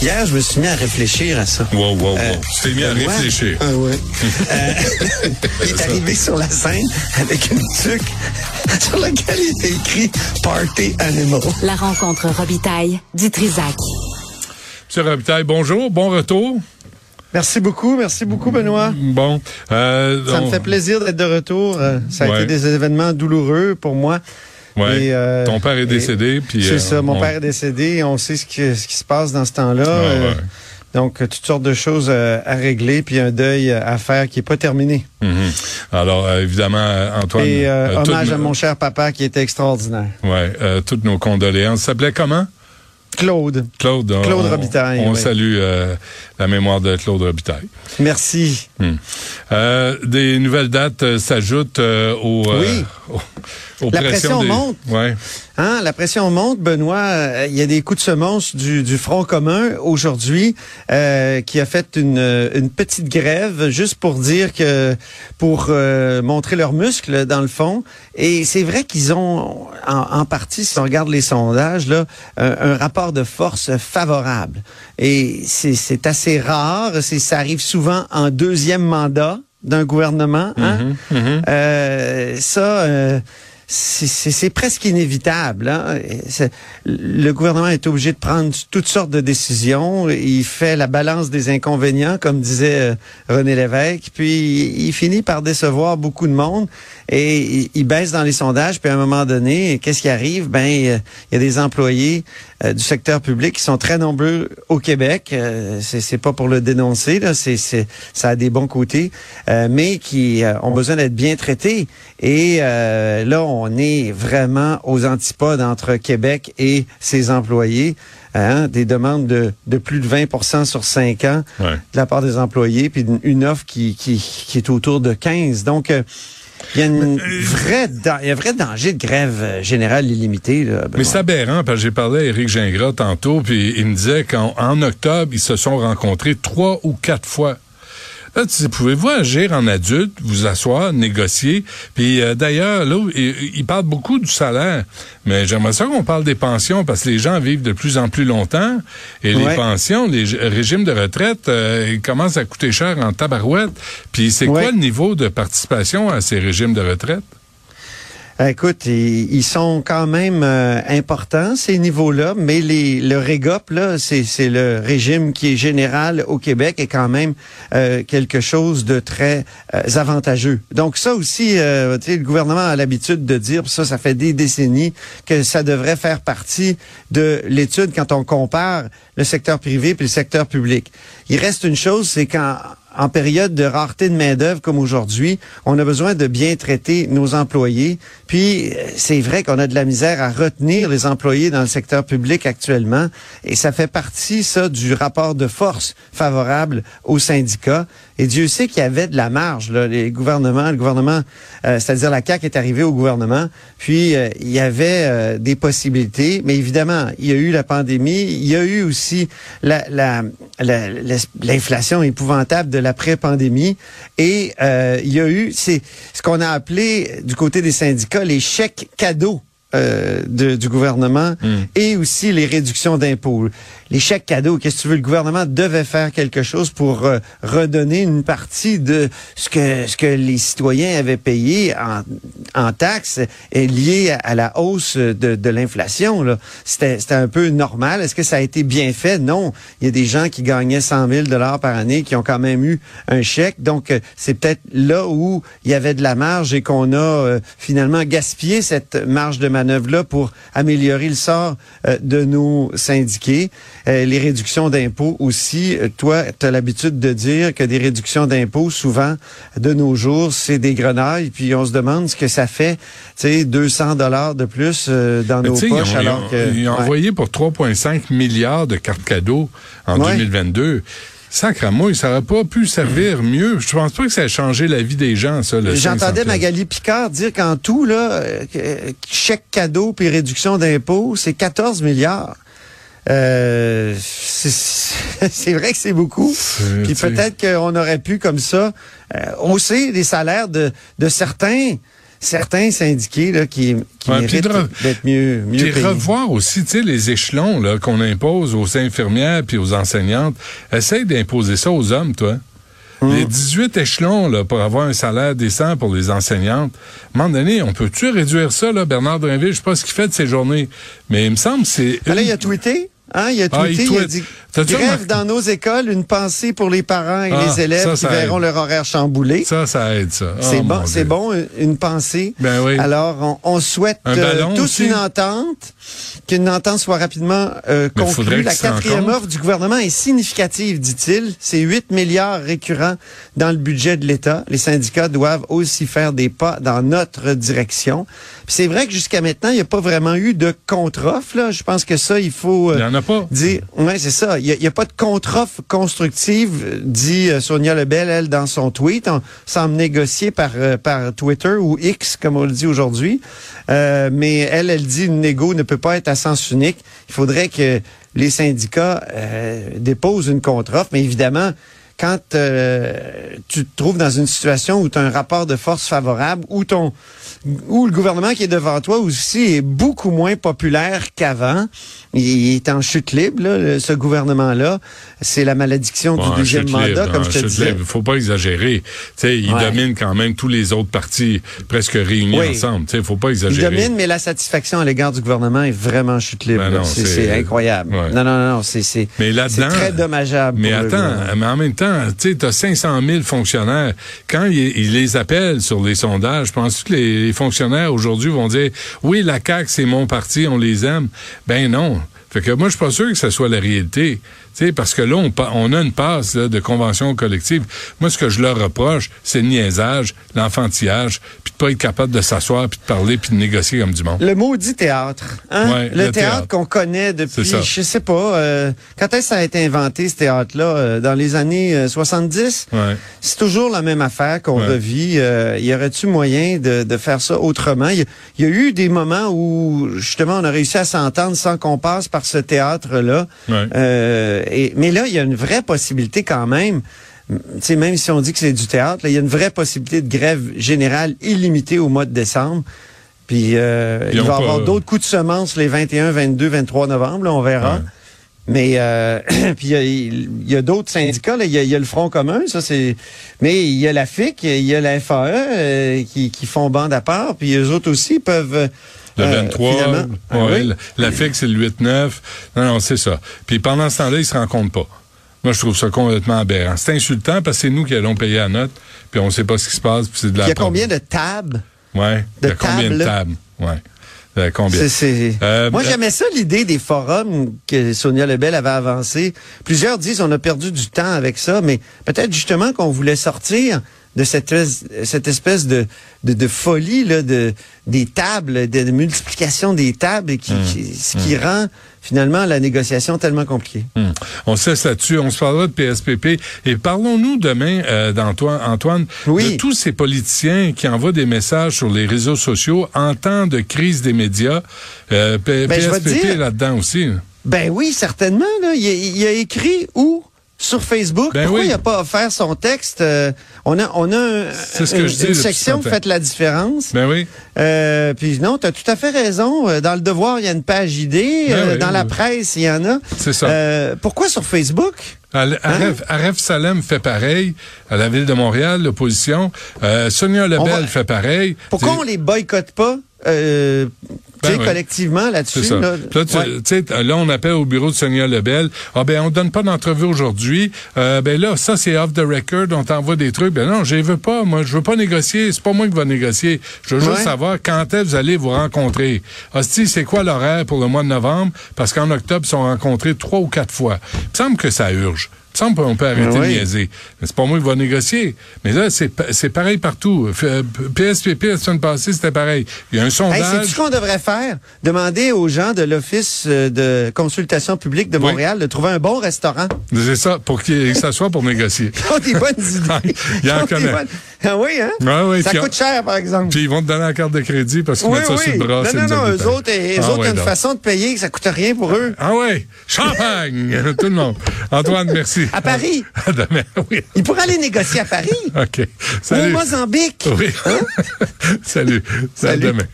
Hier, je me suis mis à réfléchir à ça. Wow, wow, wow. Euh, tu t'es mis à Benoît- réfléchir. Ah ouais. Euh, il est arrivé sur la scène avec une tuque sur laquelle il était écrit Party Animal. La rencontre Robitaille du Trisac. Monsieur Robitaille, bonjour, bon retour. Merci beaucoup, merci beaucoup, Benoît. Bon. Euh, Ça me fait plaisir d'être de retour. Euh, Ça a Ouais. été des événements douloureux pour moi. Ouais. Et, euh, Ton père est décédé, puis. C'est euh, ça, mon on- père est décédé et on sait ce qui, ce qui se passe dans ce temps-là. Ah, Euh, ouais. Donc, toutes sortes de choses euh, à régler, puis un deuil à faire qui est pas terminé. Mhm. Alors, euh, évidemment, Antoine. et euh, hommage à mon cher papa qui était extraordinaire. Euh, toutes nos condoléances. S'appelait comment? Claude, Claude. Claude on- Robitaille, On oui. salue euh, la mémoire de Claude Robitaille. merci. Euh, des nouvelles dates euh, s'ajoutent euh, Oui. aux, aux La pression des- monte. Ouais. Hein, la pression monte, Benoît. euh, Il y a des coups de semonce du, du Front commun aujourd'hui euh, qui a fait une, une petite grève juste pour dire que pour euh, montrer leurs muscles dans le fond. Et c'est vrai qu'ils ont en, en partie, si on regarde les sondages, là, un, un rapport de force favorable. Et c'est assez rare. C'est ça arrive souvent en deuxième mandat d'un gouvernement. Hein? Mhm, mhm. Euh, ça, euh, c'est- presque inévitable. hein. Le gouvernement est obligé de prendre toutes sortes de décisions. Il fait la balance des inconvénients, comme disait euh, René Lévesque, puis il, finit par décevoir beaucoup de monde et il, baisse dans les sondages. Puis à un moment donné, qu'est-ce qui arrive? Ben, il y a- il y a des employés euh, du secteur public qui sont très nombreux au Québec. Euh, c'est pas pour le dénoncer, là. C'est ça a des bons côtés, euh, mais qui euh, ont besoin d'être bien traités. Et euh, là, est vraiment aux antipodes entre Québec et ses employés. Hein, des demandes de, de plus de 20% sur 5 ans Ouais. de la part des employés, puis une, une offre qui, qui, qui est autour de 15. Donc, euh, il y a une vraie, dan- il y a un vrai danger de grève euh, générale illimitée. Là, Mais c'est aberrant, parce que j'ai parlé à Éric Gingras tantôt, puis il me disait qu'en en octobre, ils se sont rencontrés trois ou quatre fois. Là, pouvez-vous agir en adulte, vous asseoir, négocier? Puis euh, d'ailleurs, là, il, il parle beaucoup du salaire, mais j'aimerais ça qu'on parle des pensions, parce que les gens vivent de plus en plus longtemps, et les pensions, les régimes de retraite, euh, ils commencent à coûter cher en tabarouette. Puis c'est quoi le niveau de participation à ces régimes de retraite? Écoute, ils, sont quand même euh, importants ces niveaux-là, mais les, le REGOP là, c'est c'est le régime qui est général au Québec est quand même euh, quelque chose de très euh, avantageux. Donc ça aussi, euh, le gouvernement a l'habitude de dire, ça, ça fait des décennies que ça devrait faire partie de l'étude quand on compare le secteur privé puis le secteur public. Il reste une chose, c'est quand en période de rareté de main-d'œuvre comme aujourd'hui, on a besoin de bien traiter nos employés. Puis, euh, c'est vrai qu'on a de la misère à retenir les employés dans le secteur public actuellement. Et ça fait partie, ça, du rapport de force favorable aux syndicats. Et Dieu sait qu'il y avait de la marge, là, les gouvernements, le gouvernement, euh, c'est-à-dire la CAQ est arrivée au gouvernement, puis euh, il y avait euh, des possibilités, mais évidemment, il y a eu la pandémie, il y a eu aussi la, la, la- l'inflation épouvantable de l'après-pandémie, et euh, il y a eu, c'est ce qu'on a appelé du côté des syndicats les chèques cadeaux. Euh, de- du gouvernement et aussi les réductions d'impôts. Les chèques cadeaux, qu'est-ce que tu veux, le gouvernement devait faire quelque chose pour euh, redonner une partie de ce que ce que les citoyens avaient payé en, en taxes et lié à, à la hausse de, de l'inflation. là. C'était c'était un peu normal. Est-ce que ça a été bien fait? Non. Il y a des gens qui gagnaient 100 000 dollars par année qui ont quand même eu un chèque. Donc, euh, c'est peut-être là où il y avait de la marge et qu'on a euh, finalement gaspillé cette marge de manœuvre-là pour améliorer le sort euh, de nos syndiqués. Euh, les réductions d'impôts aussi. Euh, toi, tu as l'habitude de dire que des réductions d'impôts, souvent, de nos jours, c'est des grenailles. Puis on se demande ce que ça fait, tu sais, 200 dollars de plus euh, dans Mais nos ils poches. ont- alors ils ont, que, ils ont ouais. envoyé pour 3,5 milliards de cartes cadeaux en Ouais. 2022. Sacramouille, ça n'aurait pas pu servir mieux. Je pense pas que ça a changé la vie des gens, ça. le J'entendais 500 piastres. Magali Picard dire qu'en tout, là, euh, que- chèque cadeau puis réduction d'impôts, c'est 14 milliards. Euh, c'est vrai que c'est beaucoup. C'est- Puis peut-être qu'on aurait pu, comme ça, euh, hausser les salaires de, de certains. Certains syndiqués là, qui, qui Ouais, méritent d'être mieux, mieux Puis payés. revoir aussi, les échelons là, qu'on impose aux infirmières puis aux enseignantes. Essaye d'imposer ça aux hommes, toi. Hum. Les 18 échelons là, pour avoir un salaire décent pour les enseignantes. À un moment donné, on peut-tu réduire ça, là, Bernard Drinville? Je sais pas ce qu'il fait de ses journées, mais il me semble que c'est... Là, une- il a tweeté. Hein, il a Ah, il tweeté, il, a dit Grève dans nos écoles, une pensée pour les parents et Ah, les élèves ça, qui ça verront aide. leur horaire chamboulé. Ça, ça aide, ça. C'est Oh, bon, c'est bon, une- pensée. Ben oui. Alors, on, on souhaite Un euh, tous aussi. une entente, qu'une entente soit rapidement euh, conclue. La quatrième offre du gouvernement est significative, dit-il. C'est 8 milliards récurrents dans le budget de l'État. Les syndicats doivent aussi faire des pas dans notre direction. C'est vrai que jusqu'à maintenant, il n'y a pas vraiment eu de contre-offre. là. Je pense que ça, il faut... euh, Il y en a pas. dire, ouais, c'est ça. Il n'y a, a pas de contre-offre constructive, dit euh, Sonia Lebel, elle, dans son tweet. On semble négocier par, euh, par Twitter ou X, comme on le dit aujourd'hui. Euh, mais elle, elle dit une négo ne peut pas être à sens unique. Il faudrait que les syndicats euh, déposent une contre-offre. Mais évidemment, quand euh, tu te trouves dans une situation où tu as un rapport de force favorable, où ton où le gouvernement qui est devant toi aussi est beaucoup moins populaire qu'avant. Il est en chute libre, là, ce gouvernement-là. C'est la malédiction du deuxième mandat, libre, comme je te disais. libre. faut pas exagérer. Il Ouais. domine quand même tous les autres partis presque réunis Oui. ensemble. Sais, faut pas Il exagérer. domine, mais la satisfaction à l'égard du gouvernement est vraiment en chute libre. Ben c'est incroyable. ouais. Non, non, non, c'est très dommageable. Mais pour attends, mais en même temps, tu sais, t'as 500 000 fonctionnaires. Quand ils les appellent sur les sondages, penses-tu que les, les fonctionnaires aujourd'hui vont dire, oui, la CAQ, c'est mon parti, on les aime? Ben non. Fait que moi, je suis pas sûr que ce soit la réalité. Sais, parce que là, on, on a une passe là, de convention collective. Moi, ce que je leur reproche, c'est le niaisage, l'enfantillage, puis de pas être capable de s'asseoir, puis de parler, puis de négocier comme du monde. Le maudit théâtre. Hein? Ouais, le, le théâtre, qu'on connaît depuis, je sais pas, euh, quand est-ce que ça a été inventé, ce théâtre-là? Euh, dans les années euh, 70? Ouais. C'est toujours la même affaire qu'on Ouais. revit. Euh, y aurait-tu moyen de, de faire ça autrement? Il y, a- il y a eu des moments où, justement, on a réussi à s'entendre sans qu'on passe par ce théâtre-là. Et, mais là, il y a une vraie possibilité quand même. Tu sais, même si on dit que c'est du théâtre, il y a une vraie possibilité de grève générale illimitée au mois de décembre. Puis, euh, il va y avoir d'autres coups de semonce les 21, 22, 23 novembre, là, on verra. Ouais. Mais euh, puis il y a, d'autres syndicats, il y a, il y a le Front commun, ça c'est. Mais il y a la FIC, il y a la FAE euh, qui, qui font bande à part, puis eux autres aussi peuvent. Euh, Le euh, 23, finalement- Ah ouais, oui? la, FIC, c'est le 8-9. Non, non, c'est ça. Puis pendant ce temps-là, ils se rencontrent pas. Moi, je trouve ça complètement aberrant. C'est insultant parce que c'est nous qui allons payer la note, puis on sait pas ce qui se passe, puis c'est de la il y a combien de tables? Y de a combien de tables? Ouais. A combien? Euh, Moi, euh, j'aimais ça, l'idée des forums que Sonia Lebel avait avancé. Plusieurs disent on a perdu du temps avec ça, mais peut-être justement qu'on voulait sortir de cette, es- cette espèce de, de, de folie là, de, des tables, de, de multiplication des tables, qui, Hum. qui- ce qui rend finalement la négociation tellement compliquée. Hum. On se laisse là-dessus. On se parlera de PSPP. Et parlons-nous demain, euh, d'Antoine, Antoine, Oui. de tous ces politiciens qui envoient des messages sur les réseaux sociaux en temps de crise des médias. Euh, P- Ben, PSPP dire- est là-dedans aussi. Ben oui, certainement. Là. Il, il a écrit où? Sur Facebook. Ben Pourquoi oui. il n'a pas offert son texte? Euh, on a, on a un- que une, je dis une depuis section. Faites la différence. Ben oui. Euh, puis non, tu as tout à fait raison. Euh, Dans le devoir, il y a une page idée. Ben Euh, oui, dans la presse, il y en a. C'est ça. Euh, pourquoi sur Facebook? Hein? Aref, Salem fait pareil à la ville de Montréal, l'opposition. Sonia Lebel va- fait pareil. Pourquoi on les boycotte pas? Euh, Ben oui. collectivement là-dessus? Là, Là, tu Ouais. là, on appelle au bureau de Sonia Lebel. Ah ben, on donne pas d'entrevue aujourd'hui. Euh, ben là, ça, c'est off the record. On t'envoie des trucs. Ben non, je veux pas. Moi, je veux pas négocier. C'est pas moi qui va négocier. Je veux juste savoir quand est-ce que vous allez vous rencontrer. Hostie, c'est quoi l'horaire pour le mois de novembre? Parce qu'en octobre, ils sont rencontrés trois ou quatre fois. Il me semble que ça urge. Semble qu'on peut arrêter Oui. de niaiser. Mais c'est pas moi qui va négocier. Mais là, c'est pa- c'est pareil partout. F- euh, PSPP, la semaine passée, c'était pareil. Il y a un Hey, sondage. c'est ce qu'on devrait faire? Demander aux gens de l'Office euh, de consultation publique de Oui. Montréal de trouver un bon restaurant. c'est ça, pour qu'il s'assoie pour négocier. Ils ont des bonnes idées. Il y en connaît. Ah oui, hein? Ah oui, ça coûte cher, par exemple. Puis ils vont te donner la carte de crédit parce qu'ils oui, mettent ça oui. sur le bras. non, non, non, eux autres, eux Ah autres, ouais, ont une façon de payer que ça coûte rien pour eux. Ah ouais, champagne, tout le monde. Antoine, merci. À Paris. À demain, oui. Ils pourraient aller négocier à Paris OK. ou au Salut. Mozambique. Oui. Salut. Salut. Salut. À demain.